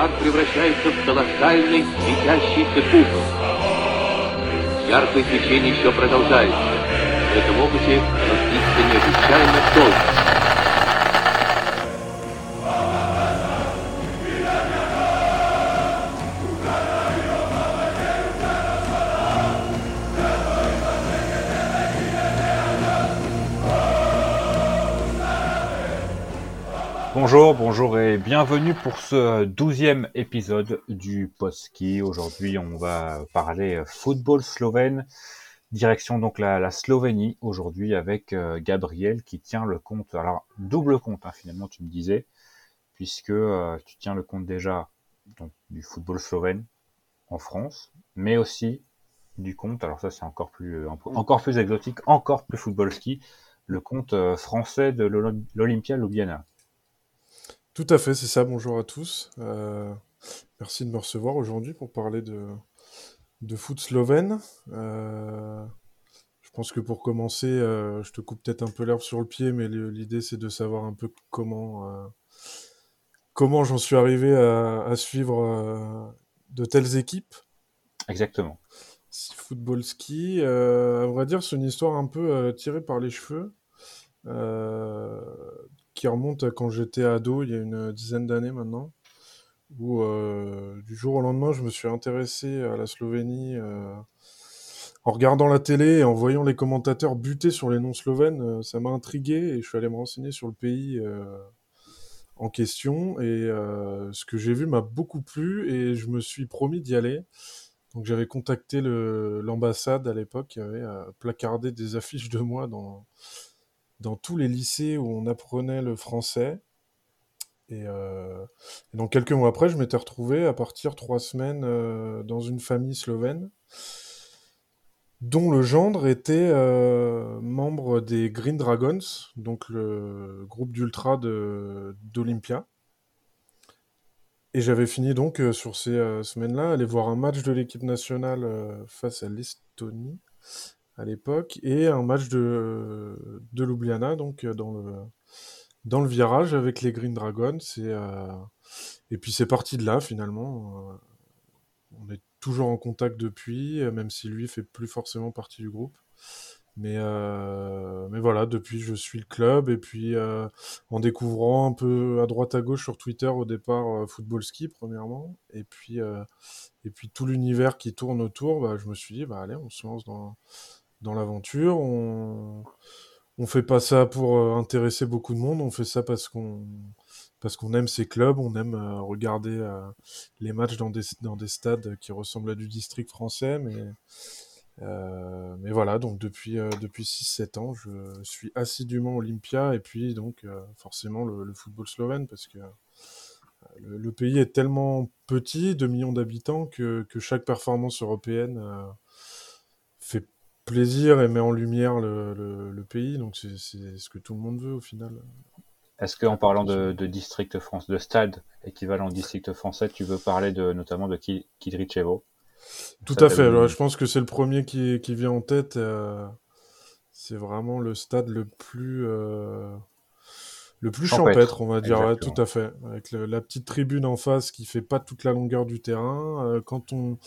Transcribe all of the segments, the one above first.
Шар превращается в колоссальный светящийся купол. Яркое свечение еще продолжается. В этом опыте разлится необычайно долго. Bonjour, bonjour et bienvenue pour ce douzième épisode du Postski. Aujourd'hui, on va parler football slovène, direction donc la, Slovénie aujourd'hui avec euh, Gabriel qui tient le compte, alors double compte hein, finalement tu me disais, puisque euh, tu tiens le compte déjà du football slovène en France, mais aussi du compte, alors ça c'est encore plus euh, encore plus exotique, encore plus football ski, le compte français de l'Olympia Ljubljana. Tout à fait, c'est ça. Bonjour à tous. Euh, merci de me recevoir aujourd'hui pour parler de, de foot slovène. Euh, je pense que pour commencer, euh, je te coupe peut-être un peu l'herbe sur le pied, mais l'idée c'est de savoir un peu comment, comment j'en suis arrivé à, suivre de telles équipes. Exactement. Football ski, à vrai dire, c'est une histoire un peu tirée par les cheveux qui remonte à quand j'étais ado, il y a une dizaine d'années maintenant, où euh, du jour au lendemain, je me suis intéressé à la Slovénie euh, en regardant la télé et en voyant les commentateurs buter sur les noms slovènes. Euh, ça m'a intrigué et je suis allé me renseigner sur le pays en question. Et ce que j'ai vu m'a beaucoup plu et je me suis promis d'y aller. Donc j'avais contacté l'ambassade à l'époque qui avait placardé des affiches de moi dans dans tous les lycées où on apprenait le français. Et, euh, donc quelques mois après, je m'étais retrouvé à partir trois semaines euh, dans une famille slovène dont le gendre était euh, membre des Green Dragons, donc le groupe d'ultra d'Olympia. Et j'avais fini donc sur ces semaines-là aller voir un match de l'équipe nationale face à l'Estonie à l'époque, et un match de, de Ljubljana, donc euh, dans le, dans le virage avec les Green Dragons. Et, euh, et puis c'est parti de là finalement. Euh, on est toujours en contact depuis, même si lui fait plus forcément partie du groupe. Mais, mais voilà, depuis je suis le club et puis en découvrant un peu à droite à gauche sur Twitter au départ Football Ski premièrement et puis, et puis tout l'univers qui tourne autour, bah, je me suis dit bah allez on se lance dans, dans l'aventure. On on fait pas ça pour euh, intéresser beaucoup de monde, on fait ça parce qu'on parce qu'on aime ces clubs, on aime euh, regarder euh, les matchs dans des, dans des stades qui ressemblent à du district français, mais mais voilà, donc depuis depuis 6-7 ans, je suis assidûment Olympia. Et puis donc forcément le, football slovène. Parce que le, pays est tellement petit, 2 millions d'habitants, que, que, chaque performance européenne plaisir et met en lumière le, pays. Donc c'est ce que tout le monde veut au final. Est-ce qu'en parlant de, district France, de stade équivalent district français, tu veux parler de, notamment de Kidrichevo Tout à fait. je pense que c'est le premier qui, qui, vient en tête. Euh, c'est vraiment le stade le plus, euh, le plus champêtre, on va dire. tout à fait. Avec la petite tribune en face qui fait pas toute la longueur du terrain. Euh, quand on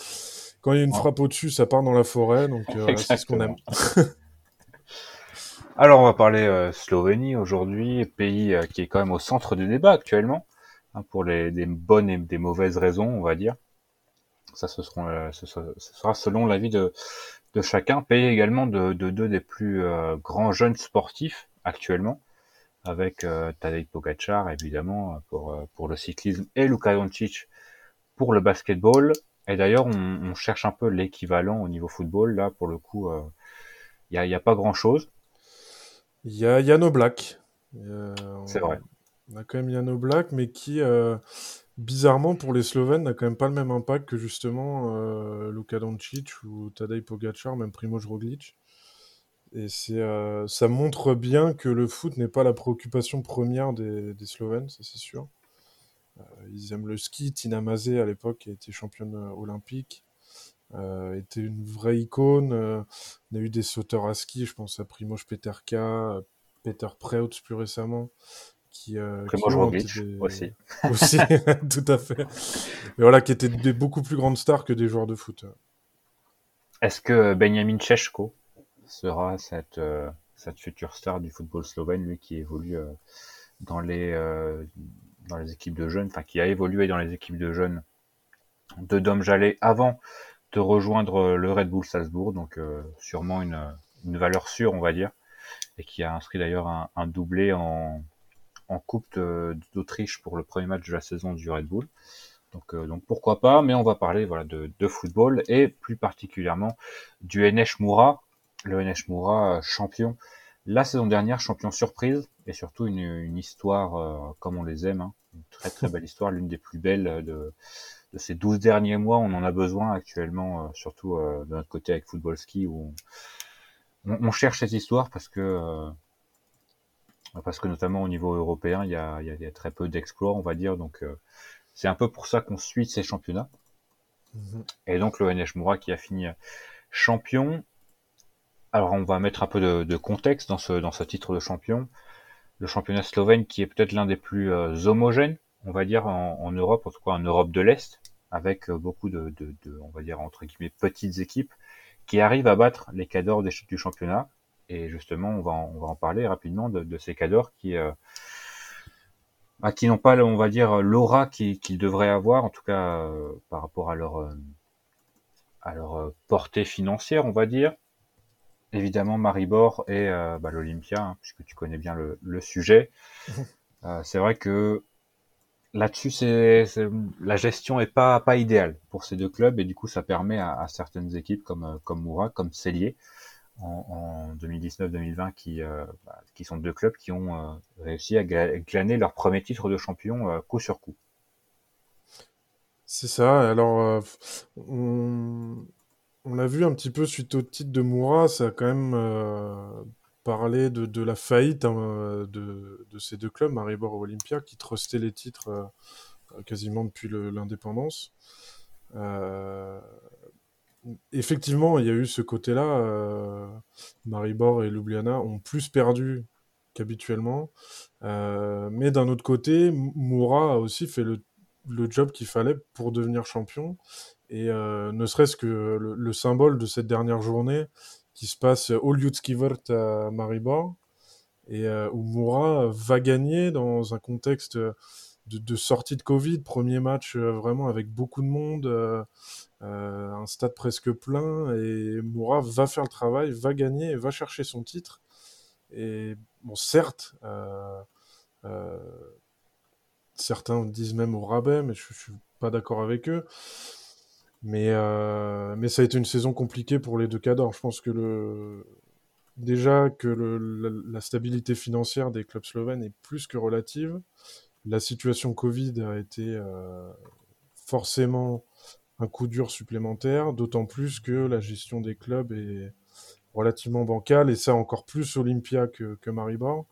quand il y a une frappe au-dessus, ça part dans la forêt, donc euh, c'est ce qu'on aime. Alors, on va parler euh, Slovénie aujourd'hui, pays euh, qui est quand même au centre du débat actuellement, hein, pour les, des bonnes et des mauvaises raisons, on va dire. Ça, ce, seront, ce, sera selon l'avis de, de chacun. Pays également de, deux des plus grands jeunes sportifs actuellement, avec Tadej Pogacar, évidemment, pour, pour le cyclisme, et Luka Doncic pour le basketball. Et d'ailleurs, on, cherche un peu l'équivalent au niveau football. Là, pour le coup, il euh, n'y a, pas grand-chose. Il y a Yano Black. C'est vrai. On a quand même Yano Black, mais qui, euh, bizarrement, pour les Slovènes, n'a quand même pas le même impact que justement euh, Luka Doncic ou Tadej Pogacar, même Primoz Roglic. Et c'est, ça montre bien que le foot n'est pas la préoccupation première des, des Slovènes, ça c'est sûr. Euh, ils aiment le ski. Tina Mazé, à l'époque, qui était championne euh, olympique, euh, était une vraie icône. on a eu des sauteurs à ski, je pense à Primoz Peterka, Peter Preutz plus récemment, qui, Primo qui ont Roglic des- aussi. aussi, tout à fait. Mais voilà, qui étaient des beaucoup plus grandes stars que des joueurs de foot. Est-ce que Benjamin Češko sera cette, cette future star du football slovène, lui qui évolue dans les dans les équipes de jeunes, enfin qui a évolué dans les équipes de jeunes de Dom Jallet avant de rejoindre le Red Bull Salzbourg, donc euh, sûrement une, une valeur sûre, on va dire, et qui a inscrit d'ailleurs un, un doublé en, en Coupe d'Autriche pour le premier match de la saison du Red Bull. Donc, euh, donc pourquoi pas, mais on va parler voilà de, de football et plus particulièrement du NH Moura, le NH Moura euh, champion la saison dernière, champion surprise et surtout une, une histoire euh, comme on les aime, hein. une très très belle histoire, l'une des plus belles de, de ces 12 derniers mois. On en a besoin actuellement, euh, surtout euh, de notre côté avec Football Ski où on, on cherche cette histoire parce que euh, parce que notamment au niveau européen, il y a, il y a- il y a très peu d'exploits, on va dire. Donc euh, c'est un peu pour ça qu'on suit ces championnats. Mhm. Et donc le NH Moura qui a fini champion. Alors on va mettre un peu de, contexte dans ce, dans ce titre de champion. Le championnat slovène qui est peut-être l'un des plus euh, homogènes, on va dire, en, Europe, en tout cas en Europe de l'Est, avec euh, beaucoup de, de, de, on va dire, entre guillemets, petites équipes qui arrivent à battre les cadors des- du championnat. Et justement, on va en, on va en parler rapidement de, ces cadors qui, euh, bah, qui n'ont pas, on va dire, l'aura qu'ils devraient avoir, en tout cas par rapport à leur, à leur portée financière, on va dire. Évidemment, Maribor et euh, bah, l'Olympia, hein, puisque tu connais bien le, le sujet. Euh, c'est vrai que là-dessus, c'est la gestion est pas pas idéale pour ces deux clubs et du coup, ça permet à, à certaines équipes comme euh, comme Moura, comme Cellier en, en 2019-2020, qui euh, bah, qui sont deux clubs qui ont réussi à gla- glaner leur premier titre de champion coup sur coup. C'est ça. Alors, on, on l'a vu un petit peu suite au titre de Moura, ça a quand même euh, parlé de, la faillite hein, de, ces deux clubs, Maribor et Olympia, qui trustaient les titres euh, quasiment depuis l'indépendance. Euh, effectivement, il y a eu ce côté-là. Maribor et Ljubljana ont plus perdu qu'habituellement. Mais d'un autre côté, Moura a aussi fait le job qu'il fallait pour devenir champion. Et euh, ne serait-ce que le, le symbole de cette dernière journée qui se passe au Ljudski Vrt à Maribor, et euh, où Moura va gagner dans un contexte de, sortie de Covid, premier match euh, vraiment avec beaucoup de monde, euh, euh, un stade presque plein, et Moura va faire le travail, va gagner, va chercher son titre. Et bon, certes, euh, euh, certains disent même au rabais, mais je, je suis pas d'accord avec eux. Mais, euh, mais ça a été une saison compliquée pour les deux cadors. Je pense que le, déjà que le, la, stabilité financière des clubs slovènes est plus que relative. La situation Covid a été euh, forcément un coup dur supplémentaire, d'autant plus que la gestion des clubs est relativement bancale, et ça encore plus Olympia que, Maribor.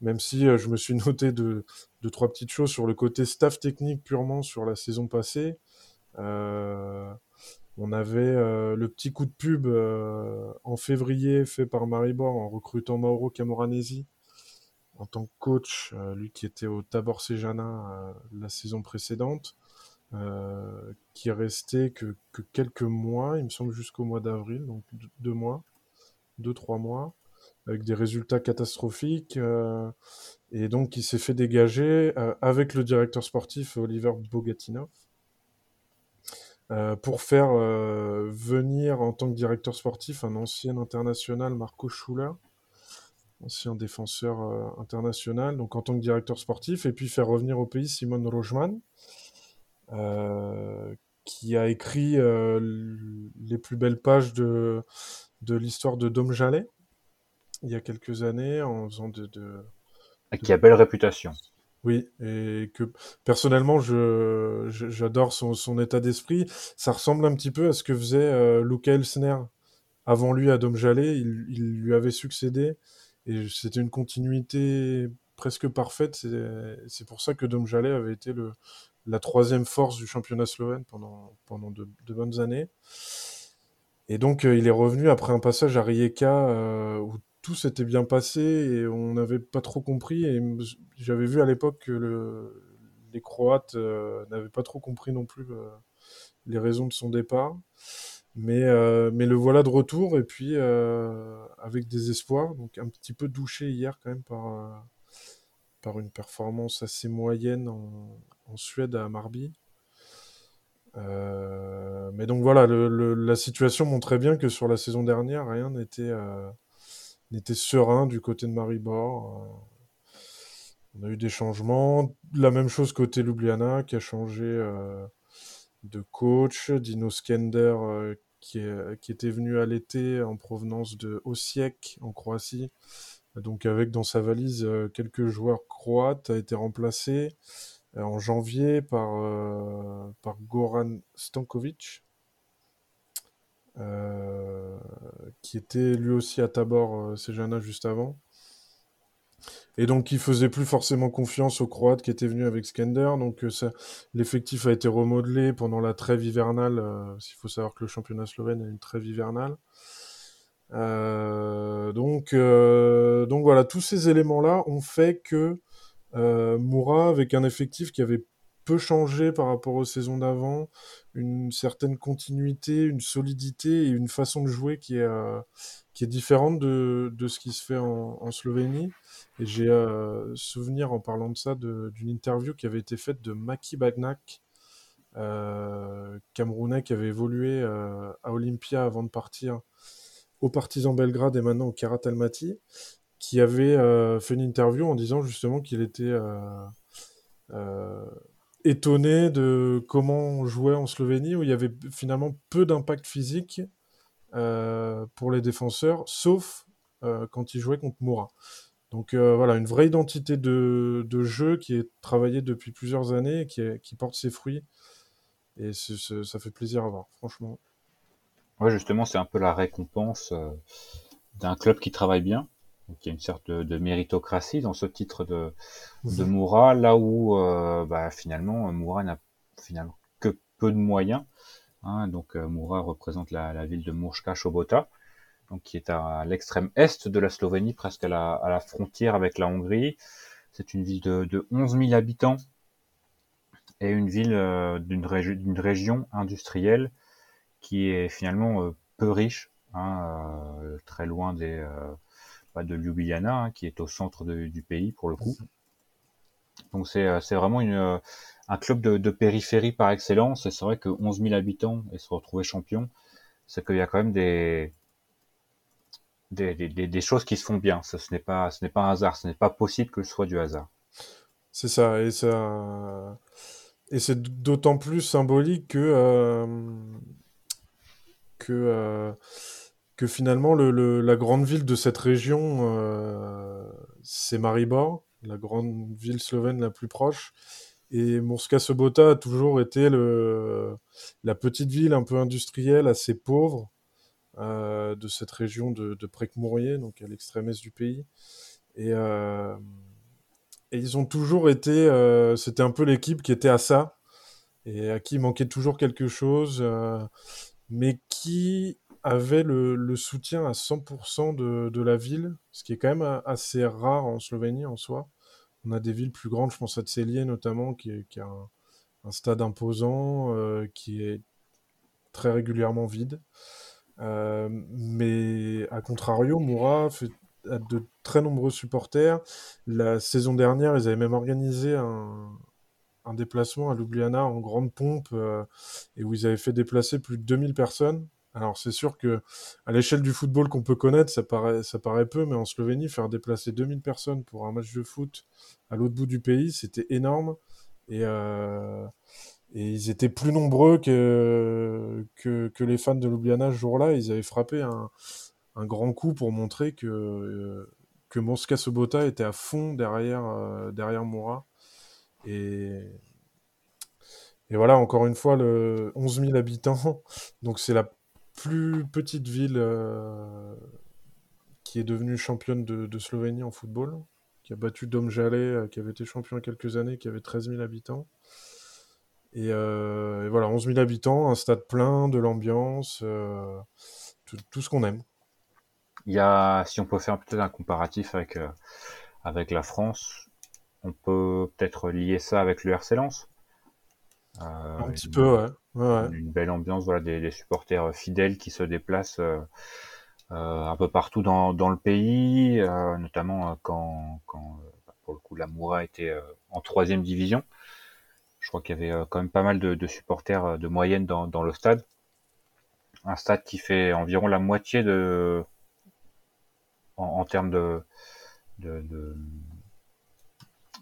Même si euh, je me suis noté de trois petites choses sur le côté staff technique purement sur la saison passée. Euh, on avait euh, le petit coup de pub euh, en février fait par Maribor en recrutant Mauro Camoranesi en tant que coach, lui qui était au Tabor Sejana la saison précédente, qui est resté que, que quelques mois, il me semble jusqu'au mois d'avril, donc deux, mois, deux, trois mois, avec des résultats catastrophiques, et donc il s'est fait dégager avec le directeur sportif Oliver Bogatinov. Euh, pour faire euh, venir en tant que directeur sportif un ancien international, Marco Schuller, ancien défenseur euh, international, donc en tant que directeur sportif, et puis faire revenir au pays Simon Rojman, qui a écrit les plus belles pages de, de l'histoire de Dom Jallet il y a quelques années en faisant de, de Et qui a belle réputation. Oui, et que personnellement, je, j'adore son, son état d'esprit. Ça ressemble un petit peu à ce que faisait euh, Luca Elsner avant lui à Dom Jallet. Il, lui avait succédé et c'était une continuité presque parfaite. C'est, c'est pour ça que Dom Jallet avait été le, la troisième force du championnat slovène pendant, pendant de, de bonnes années. Et donc, euh, il est revenu après un passage à Rijeka euh, où tout s'était bien passé et on n'avait pas trop compris. Et j'avais vu à l'époque que le, les Croates euh, n'avaient pas trop compris non plus euh, les raisons de son départ. Mais, euh, mais le voilà de retour et puis avec des espoirs. Donc un petit peu douché hier quand même par, par une performance assez moyenne en, Suède à Marby. mais donc voilà, la situation montrait bien que sur la saison dernière, rien n'était n'était serein du côté de Maribor. On a eu des changements. La même chose côté Ljubljana qui a changé euh, de coach. Dino Skender euh, qui, était venu à l'été en provenance de Osijek en Croatie. Donc avec dans sa valise euh, quelques joueurs croates a été remplacé en janvier par Goran Stankovic. Qui était lui aussi à Tabor Sejana juste avant. Et donc, il faisait plus forcément confiance aux Croates qui étaient venus avec Skender. Donc, euh, l'effectif a été remodelé pendant la trêve hivernale. Euh, il faut savoir que le championnat slovène a une trêve hivernale. Euh, donc, donc voilà, tous ces éléments-là ont fait que Moura, avec un effectif qui avait peu changé par rapport aux saisons d'avant, une certaine continuité, une solidité et une façon de jouer qui est, qui est différente de, de, ce qui se fait en, Slovénie. Et j'ai euh, souvenir en parlant de ça d'une interview qui avait été faite de Maki Bagnac, euh, Camerounais qui avait évolué euh, à Olympia avant de partir au Partizan Belgrade et maintenant au Karat Almaty, qui avait euh, fait une interview en disant justement qu'il était étonné de comment on jouait en Slovénie, où il y avait finalement peu d'impact physique pour les défenseurs, sauf quand ils jouaient contre Moura. Donc euh, voilà, une vraie identité de, jeu qui est travaillée depuis plusieurs années, qui, qui porte ses fruits. Et ça fait plaisir à voir, franchement. Ouais, justement, c'est un peu la récompense euh, d'un club qui travaille bien. Donc, il y a une sorte de, méritocratie dans ce titre de, de. Moura, là où euh, bah, finalement Moura n'a finalement que peu de moyens. Hein. donc Moura représente la, ville de Murska Sobota donc qui est à l'extrême est de la Slovénie, presque à la, à la frontière avec la Hongrie. C'est une ville de, de 11 000 habitants et une ville euh, d'une région industrielle qui est finalement euh, peu riche, hein, euh, très loin des, de Ljubljana, hein, qui est au centre du pays pour le coup. Donc c'est vraiment une, un club de, de, périphérie par excellence. Et c'est vrai que 11 000 habitants et se retrouver champion, c'est qu'il y a quand même des, des, des, des, choses qui se font bien. Ce, ce n'est pas, ce n'est pas un hasard. Ce n'est pas possible que ce soit du hasard. C'est ça, et ça, et c'est d'autant plus symbolique que euh, que euh, que finalement le, le, la grande ville de cette région, euh, c'est Maribor, la grande ville slovène la plus proche. Et Murska Sobota a toujours été la petite ville un peu industrielle, assez pauvre, euh, de cette région de, de donc à l'extrême est du pays. Et, euh, ils ont toujours été, c'était un peu l'équipe qui était à ça, et à qui manquait toujours quelque chose, mais qui avait le, soutien à 100% de, la ville, ce qui est quand même assez rare en Slovénie en soi. On a des villes plus grandes, je pense à Tselier notamment, qui, a un, stade imposant, qui est très régulièrement vide. Euh, mais à contrario, Moura a de très nombreux supporters. La saison dernière, ils avaient même organisé un, un déplacement à Ljubljana en grande pompe euh, et où ils avaient fait déplacer plus de 2000 personnes. Alors c'est sûr que à l'échelle du football qu'on peut connaître, ça paraît, ça paraît peu, mais en Slovénie, faire déplacer 2000 personnes pour un match de foot à l'autre bout du pays, c'était énorme. Et, euh, ils étaient plus nombreux que, les fans de Ljubljana ce jour-là. Ils avaient frappé un, grand coup pour montrer que, que Mosca Sobota était à fond derrière, euh, Moura. Et, et voilà, encore une fois, le 11 000 habitants. Donc c'est la plus petite ville euh, qui est devenue championne de, Slovénie en football, qui a battu Domjale, euh, qui avait été champion il y a quelques années, qui avait 13 000 habitants. Euh, et, voilà, 11 000 habitants, un stade plein, de l'ambiance, euh, tout, ce qu'on aime. Il y a, si on peut faire peut-être un comparatif avec, avec la France, on peut peut-être lier ça avec le RC Lens. Un petit peu, ouais. Une belle ambiance, voilà, des, supporters fidèles qui se déplacent un peu partout dans, dans le pays, notamment quand, quand pour le coup la Moura était en troisième division. Je crois qu'il y avait quand même pas mal de, supporters de moyenne dans, dans le stade un stade qui fait environ la moitié de en, termes de, de,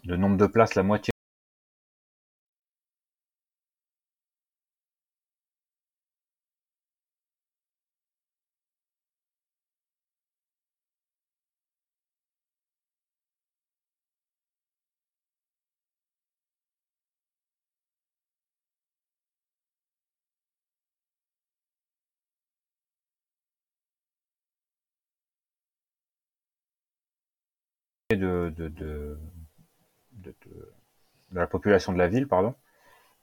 de, nombre de places, la moitié de, de, de, de, la population de la ville, pardon.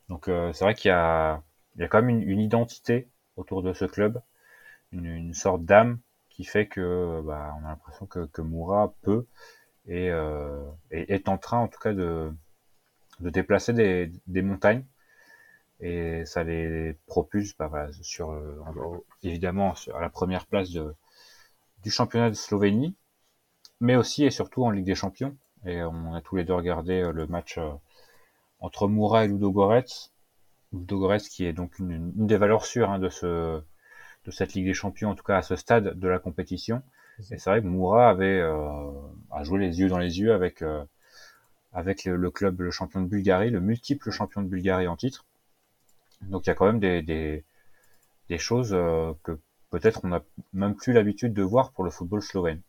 Donc euh, c'est vrai qu'il y a, il y a quand même une, identité autour de ce club, une, une sorte d'âme qui fait que bah, on a l'impression que, que Moura peut et, euh, est en train en tout cas de, de déplacer des, des montagnes et ça les propulse bah, voilà, sur euh, évidemment à la première place de, du championnat de Slovénie mais aussi et surtout en Ligue des Champions. Et on a tous les deux regardé euh, le match euh, entre Moura et Ludogorets. Ludogorets qui est donc une, des valeurs sûres hein, de, ce, de cette Ligue des Champions, en tout cas à ce stade de la compétition. Et c'est vrai que Moura avait euh, a joué les yeux dans les yeux avec avec le, club le champion de Bulgarie, le multiple champion de Bulgarie en titre. Donc il y a quand même des, des, des choses que peut-être on n'a même plus l'habitude de voir pour le football slovène.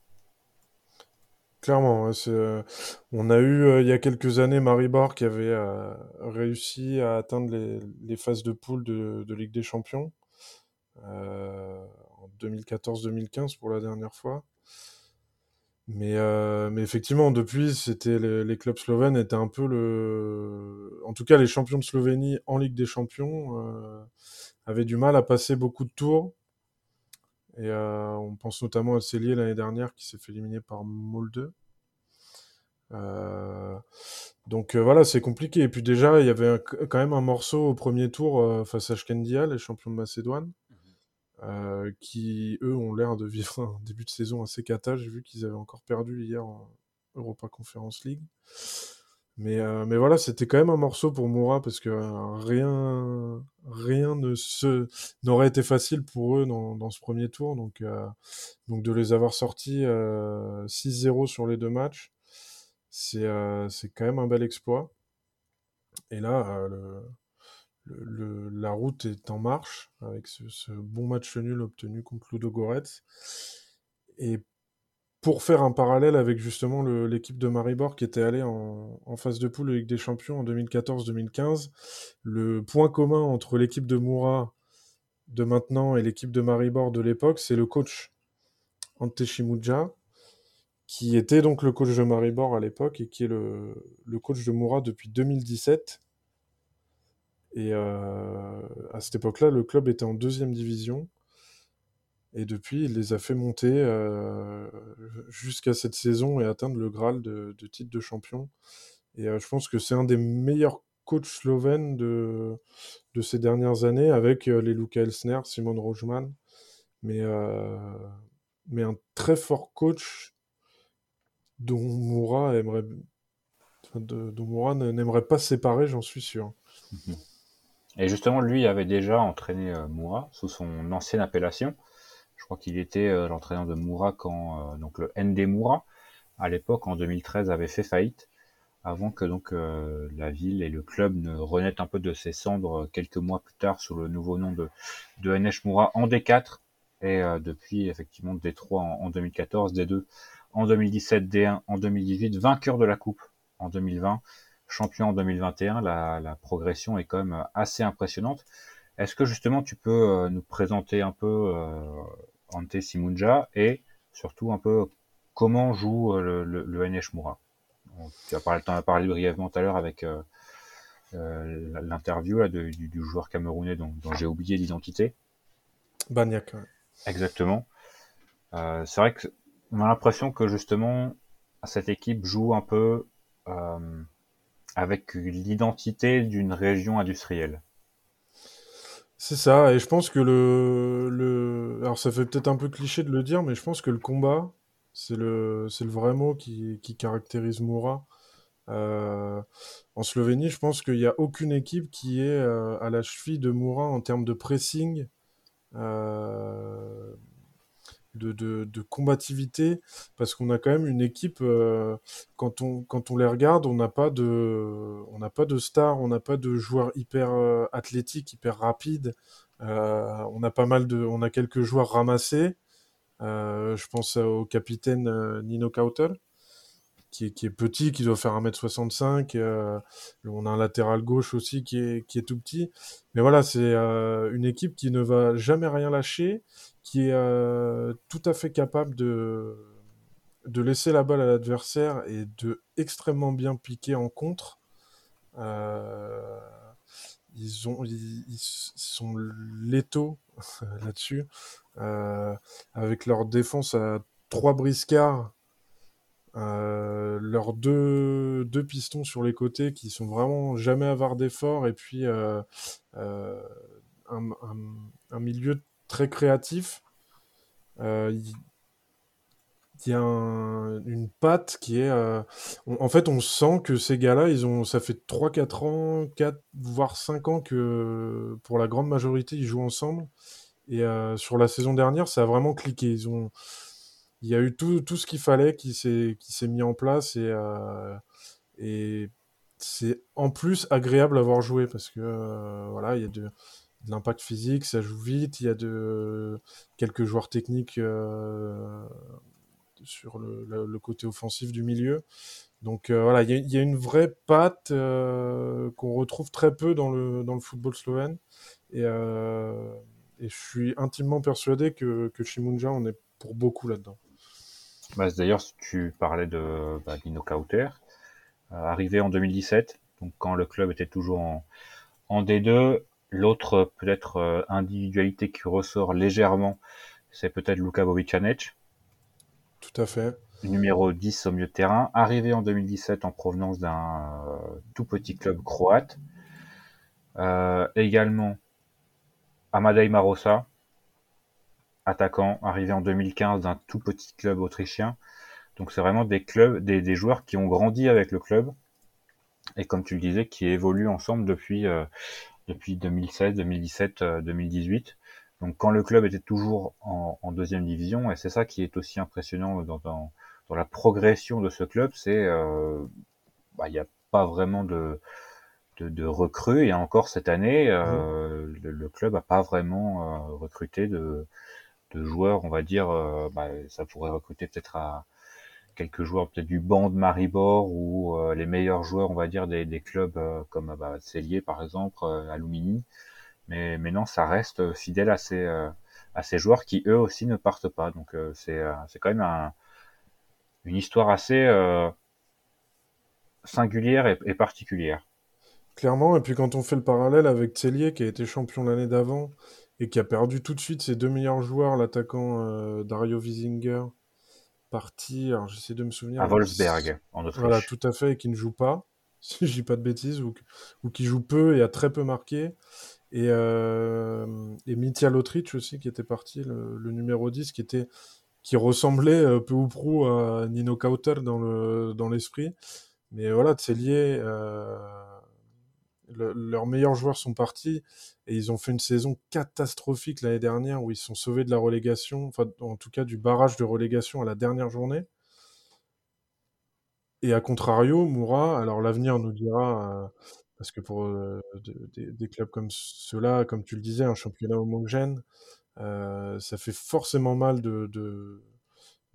Clairement, euh, on a eu euh, il y a quelques années Maribor qui avait euh, réussi à atteindre les, phases de poule de, Ligue des Champions en 2014-2015 pour la dernière fois. Mais, mais effectivement, depuis, c'était les, clubs slovènes étaient un peu le, en tout cas les champions de Slovénie en Ligue des Champions avaient du mal à passer beaucoup de tours et euh, on pense notamment à Cellier l'année dernière qui s'est fait éliminer par Molde. Euh, donc euh, voilà, c'est compliqué. Et puis déjà, il y avait quand même un morceau au premier tour face à Shkendia, les champions de Macédoine, mhm. qui eux ont l'air de vivre un début de saison assez cata. J'ai vu qu'ils avaient encore perdu hier en Europa Conference League. Mais, euh, mais voilà, c'était quand même un morceau pour Moura parce que euh, rien, rien ne se, n'aurait été facile pour eux dans, dans ce premier tour. Donc, euh, donc de les avoir sortis 6-0 sur les deux matchs, c'est, c'est quand même un bel exploit. Et là, le, le, la route est en marche avec ce, ce bon match nul obtenu contre Ludo Goretz. Et pour faire un parallèle avec justement l'équipe de Maribor qui était allée en, phase de poule de Ligue des Champions en 2014-2015, le point commun entre l'équipe de Moura de maintenant et l'équipe de Maribor de l'époque, c'est le coach Ante Shimuja, qui était donc le coach de Maribor à l'époque et qui est le, coach de Moura depuis 2017. Et euh, à cette époque-là, le club était en deuxième division. Et depuis, il les a fait monter euh, jusqu'à cette saison et atteindre le Graal de, titre de champion. Et euh, je pense que c'est un des meilleurs coachs slovènes de, ces dernières années, avec euh, les Luka Elsner, Simon Rojman. Mais, un très fort coach dont Moura dont Moura n'aimerait pas séparer, j'en suis sûr. Et justement, lui avait déjà entraîné Moura sous son ancienne appellation. Je crois qu'il était euh, l'entraîneur de Moura quand euh, donc le ND Moura à l'époque en 2013 avait fait faillite avant que donc euh, la ville et le club ne renaissent un peu de ses cendres quelques mois plus tard sous le nouveau nom de, de NH Moura en D4 et depuis effectivement D3 en, en, 2014, D2 en 2017, D1 en 2018, vainqueur de la coupe en 2020, champion en 2021. La, progression est quand même assez impressionnante. Est-ce que justement tu peux euh, nous présenter un peu euh, Ante Simunja et surtout un peu comment joue euh, le, le, NH Moura Tu as parlé, en as parlé brièvement tout à l'heure avec l'interview du, du, joueur camerounais dont, j'ai oublié l'identité. Bagnac. Exactement. Euh, c'est vrai que on a l'impression que justement cette équipe joue un peu euh, avec l'identité d'une région industrielle. C'est ça, et je pense que le, le... Alors ça fait peut-être un peu cliché de le dire, mais je pense que le combat, c'est le, c'est le vrai mot qui, qui caractérise Moura. Euh, en Slovénie, je pense qu'il n'y a aucune équipe qui est euh, à la cheville de Moura en termes de pressing, euh, de, combativité, parce qu'on a quand même une équipe, euh, quand, on, quand on les regarde, on n'a pas de, on pas de stars, on n'a pas de joueurs hyper euh, athlétiques, hyper rapides. Euh, on a pas mal de, on a quelques joueurs ramassés. je pense au capitaine Nino Kauter, qui est, qui est, petit, qui doit faire 1m65. Euh, on a un latéral gauche aussi qui est, qui est tout petit. Mais voilà, c'est une équipe qui ne va jamais rien lâcher, qui est euh, tout à fait capable de, de laisser la balle à l'adversaire et de extrêmement bien piquer en contre. ils, ont, ils, sont létaux là-dessus, avec leur défense à trois briscards euh, leurs deux, deux, pistons sur les côtés qui sont vraiment jamais avares d'effort et puis euh, euh, un, un, un, milieu très créatif. Il euh, y, y, a un, une patte qui est... On, en fait, on sent que ces gars-là, ils ont, ça fait 3-4 ans, 4, voire 5 ans que pour la grande majorité, ils jouent ensemble. Et sur la saison dernière, ça a vraiment cliqué. Ils ont il y a eu tout, ce qu'il fallait qui s'est mis en place et euh, c'est en plus agréable à voir jouer parce que euh, voilà il y a de, l'impact physique ça joue vite il y a de quelques joueurs techniques euh, sur le, côté offensif du milieu donc euh, voilà il y, a, une vraie patte euh, qu'on retrouve très peu dans le dans le football slovène et je suis intimement persuadé que, que Shimunja en est pour beaucoup là-dedans. Bah, D'ailleurs, tu parlais de bah, Lino Kauter, arrivé en 2017, donc quand le club était toujours en D2. L'autre peut-être euh, individualité qui ressort légèrement, c'est peut-être Luka. Tout à fait. Numéro 10 au milieu de terrain, arrivé en 2017 en provenance d'un euh, tout petit club croate. Euh, également Amadei Marosa, attaquant, arrivé en 2015 d'un tout petit club autrichien. Donc c'est vraiment des clubs, des, des, joueurs qui ont grandi avec le club et comme tu le disais, qui évoluent ensemble depuis euh, depuis 2016, 2017, 2018. Donc quand le club était toujours en, en deuxième division, et c'est ça qui est aussi impressionnant dans, dans, dans la progression de ce club, c'est euh, bah, il n'y a pas vraiment de, de, de recrues et encore cette année, euh, mmh. le, le, club a pas vraiment euh, recruté de, de joueurs, on va dire, euh, bah, ça pourrait recruter peut-être à quelques joueurs peut-être du banc de Maribor ou euh, les meilleurs joueurs, on va dire, des, clubs euh, comme bah, Cellier par exemple, euh, Alumini. Mais, mais non, ça reste fidèle à ces, à ces joueurs qui eux aussi ne partent pas. Donc c'est c'est quand même un, une histoire assez singulière et, particulière. Clairement, et puis quand on fait le parallèle avec Cellier qui a été champion l'année d'avant et qui a perdu tout de suite ses deux meilleurs joueurs, l'attaquant Dario Wiesinger, parti, alors j'essaie de me souvenir. À Wolfsberg, en Autriche. Voilà, tout à fait, et qui ne joue pas, si je dis pas de bêtises, ou, ou qui joue peu et a très peu marqué. Et, euh, et Mitya Lotrich aussi, qui était parti, le, le, numéro 10, qui était qui ressemblait euh, peu ou prou à Nino Kauter dans le dans l'esprit. Mais voilà, Tselier, euh, le, leurs meilleurs joueurs sont partis et ils ont fait une saison catastrophique l'année dernière où ils sont sauvés de la relégation, enfin en tout cas du barrage de relégation à la dernière journée. Et à contrario, Moura, alors l'avenir nous dira, euh, parce que pour euh, de, de, des clubs comme ceux-là, comme tu le disais, un championnat homogène, euh, ça fait forcément mal de, de,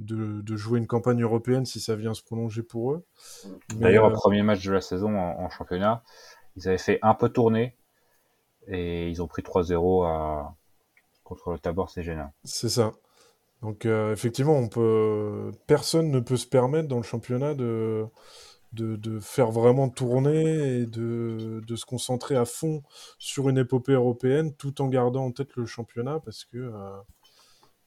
de, jouer une campagne européenne si ça vient se prolonger pour eux. D'ailleurs, au premier match de la saison en, en championnat, ils avaient fait un peu tourner et ils ont pris 3-0 à... contre le Tabor Cégena. C'est ça. Donc euh, effectivement, on peut, personne ne peut se permettre dans le championnat de, de, faire vraiment tourner et de, de, se concentrer à fond sur une épopée européenne tout en gardant en tête le championnat parce que euh,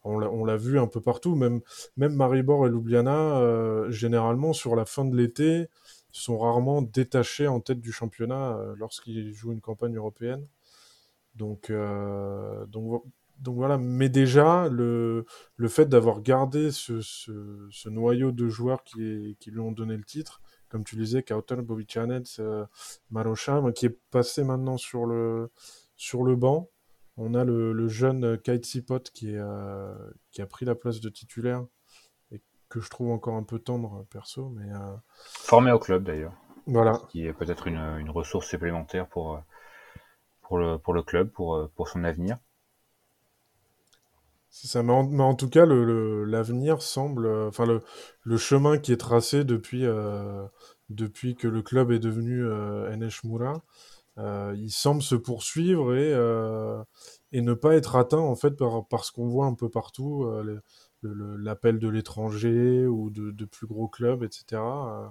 on l'a vu un peu partout, même, même Maribor et Ljubljana, euh, généralement, sur la fin de l'été, sont rarement détachés en tête du championnat euh, lorsqu'ils jouent une campagne européenne. Donc, euh, donc, vo- donc voilà, mais déjà, le, le fait d'avoir gardé ce, noyau de joueurs qui, lui ont donné le titre, comme tu disais, Kauter, Bobby Chanel, Marocham, qui est passé maintenant sur le, sur le banc. On a le, jeune Kite Sipot qui, euh, qui a pris la place de titulaire que je trouve encore un peu tendre perso, mais euh, Formé au club d'ailleurs, voilà. qui est peut-être une, une ressource supplémentaire pour, euh, pour, le, pour le club, pour, euh, pour son avenir. C'est ça, mais en, mais en tout cas, le- le- l'avenir semble, euh, enfin le, le chemin qui est tracé depuis, euh, depuis que le club est devenu euh, NH Moura, euh, il semble se poursuivre et, euh, et ne pas être atteint en fait par, par ce qu'on voit un peu partout, euh, l'appel de l'étranger ou de, plus gros clubs, etc. Euh,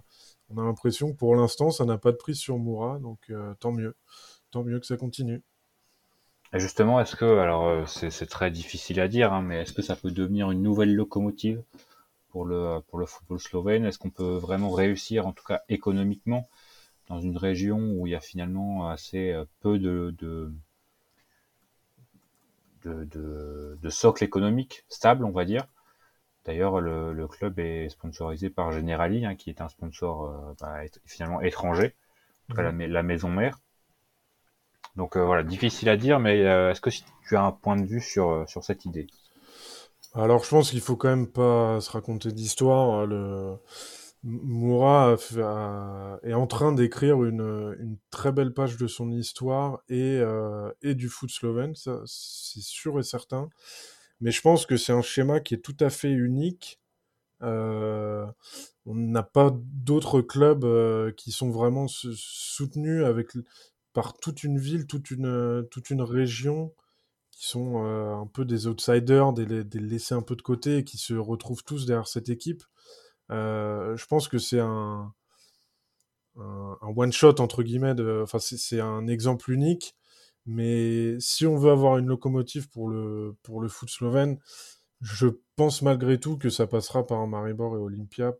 on a l'impression que pour l'instant, ça n'a pas de prise sur Moura, donc euh, tant mieux, tant mieux que ça continue. Et justement, est-ce que, alors euh, c'est très difficile à dire, hein, mais est-ce que ça peut devenir une nouvelle locomotive pour le, pour le football slovène? Est-ce qu'on peut vraiment réussir, en tout cas économiquement, dans une région où il y a finalement assez peu de, de socle économique stable, on va dire? D'ailleurs, le, le club est sponsorisé par Generali, hein, qui est un sponsor euh, bah, finalement étranger, en tout cas la, Mhm. la maison mère. Donc euh, voilà, difficile à dire, mais euh, est-ce que tu as un point de vue sur, sur cette idée? Alors, je pense qu'il faut quand même pas se raconter d'histoire. Le Moura est en train d'écrire une, une très belle page de son histoire et, euh, et du foot slovène, c'est sûr et certain. Mais je pense que c'est un schéma qui est tout à fait unique. Euh, on n'a pas d'autres clubs euh, qui sont vraiment soutenus avec, par toute une ville, toute une, toute une région qui sont euh, un peu des outsiders, des, des laissés un peu de côté et qui se retrouvent tous derrière cette équipe. Je pense que c'est un, un, un one-shot, entre guillemets, enfin, c'est un exemple unique. Mais si on veut avoir une locomotive pour le, pour le foot slovène, je pense malgré tout que ça passera par Maribor et Olympia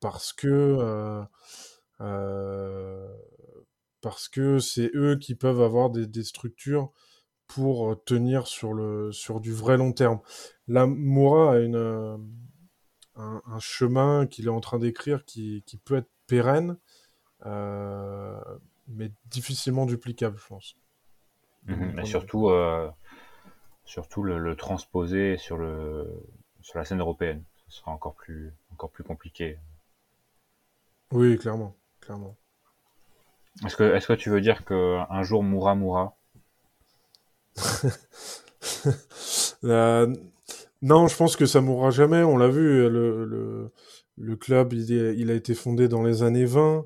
parce que euh, euh, parce que c'est eux qui peuvent avoir des, des structures pour tenir sur le sur du vrai long terme. Là, Moura a une euh, un, chemin qu'il est en train d'écrire qui, qui peut être pérenne, euh, mais difficilement duplicable, je pense. Mhm. vue. surtout, euh, surtout le, le transposer sur, le, sur la scène européenne. Ce sera encore plus, encore plus compliqué. Oui, clairement, clairement. Est-ce que, est-ce que tu veux dire qu'un jour Moura mourra? Euh, non, je pense que ça mourra jamais. On l'a vu, le, le, le club, il, est- il a été fondé dans les années 20.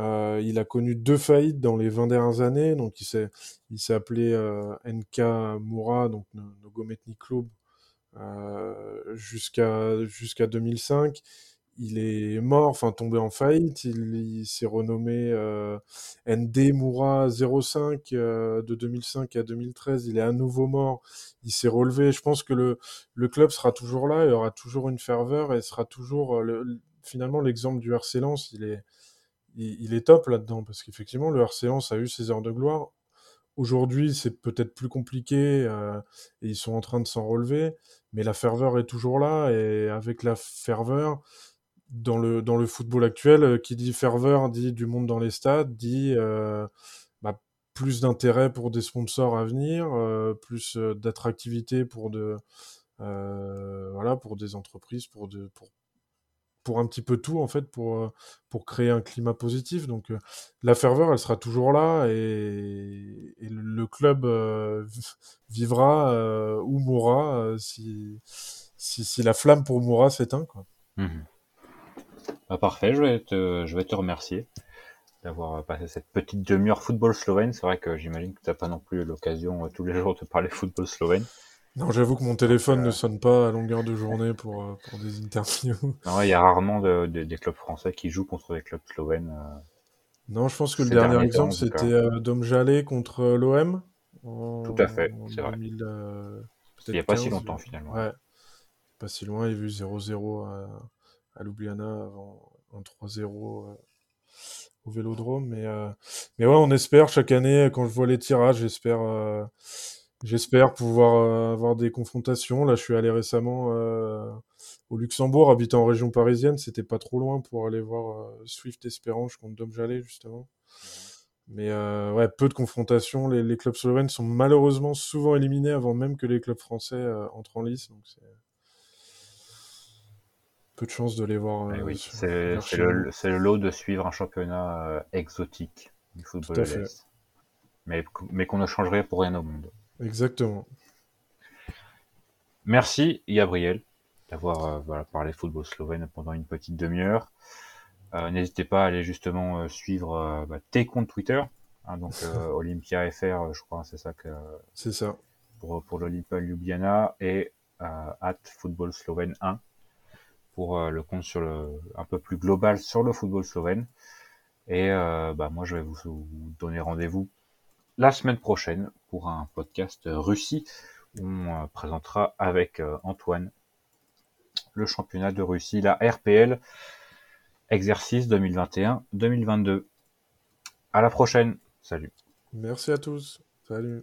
Euh, il a connu deux faillites dans les 20 dernières années. Donc, il s'est, appelé euh, NK Moura, donc No- Nogometni Club, euh, jusqu'à jusqu'à 2005. Il est mort, enfin tombé en faillite. Il, s'est renommé ND Moura 05 euh, de 2005 à 2013. Il est à nouveau mort. Il s'est relevé. Je pense que le, le club sera toujours là. Il aura toujours une ferveur et sera toujours le- le- finalement l'exemple du RC Lens. Il est, il, est top là-dedans parce qu'effectivement le RC Lens a eu ses heures de gloire. Aujourd'hui, c'est peut-être plus compliqué euh, et ils sont en train de s'en relever, mais la ferveur est toujours là et avec la ferveur, dans le, football actuel, euh, qui dit ferveur dit du monde dans les stades, dit euh, bah, plus d'intérêt pour des sponsors à venir, plus d'attractivité pour de voilà pour des entreprises, pour de pour pour un petit peu tout en fait pour euh, pour créer un climat positif. Donc euh, la ferveur, elle sera toujours là et, le club euh, vivra ou mourra si, si si la flamme pour Moura s'éteint quoi. Mhm. Bah, parfait, je vais te, je vais te remercier d'avoir passé cette petite demi-heure football slovène. C'est vrai que j'imagine que tu n'as pas non plus l'occasion tous les jours de parler football slovène. Non, j'avoue que mon téléphone euh, ne sonne pas à longueur de journée pour euh, pour des interviews. Ouais, il y a rarement de- de- des clubs français qui jouent contre des clubs slovènes. euh. Non, je pense que le dernier exemple c'était euh, Dom Jallet contre l'OM. Tout à fait, c'est vrai. euh, Il n'y a pas si longtemps finalement. Ouais. pas si loin, il y a eu 0-0 à, à Ljubljana avant un 3-0 euh, au Vélodrome. Mais, euh, mais ouais, on espère chaque année, quand je vois les tirages, j'espère euh, j'espère pouvoir euh, avoir des confrontations. Là, je suis allé récemment euh, au Luxembourg, habitant en région parisienne. C'était pas trop loin pour aller voir euh, Swift Espérange contre Dom Jallet, justement. Mais euh, ouais, peu de confrontations. Les, les clubs slovènes sont malheureusement souvent éliminés avant même que les clubs français entrent en lice. Donc c'est peu de chance de les voir. Eh oui, c'est le, lot de suivre un championnat exotique du football Tout à de fait. l'Est. Mais, mais qu'on ne changerait pour rien au monde. Exactement. Merci Gabriel d'avoir euh, voilà, parlé football slovène pendant une petite demi-heure. Euh, N'hésitez pas à aller justement euh, suivre bah, tes comptes Twitter. hein, donc Olympia FR, je crois, c'est ça que C'est ça. pour, pour l'Olympia Ljubljana et at football slovène 1 pour le compte sur le un peu plus global sur le football slovène. Et bah, moi je vais vous, vous donner rendez-vous la semaine prochaine pour un podcast euh, Russie on euh, présentera avec euh, Antoine le championnat de Russie, la RPL exercice 2021-2022. À la prochaine. Salut. Merci à tous. Salut.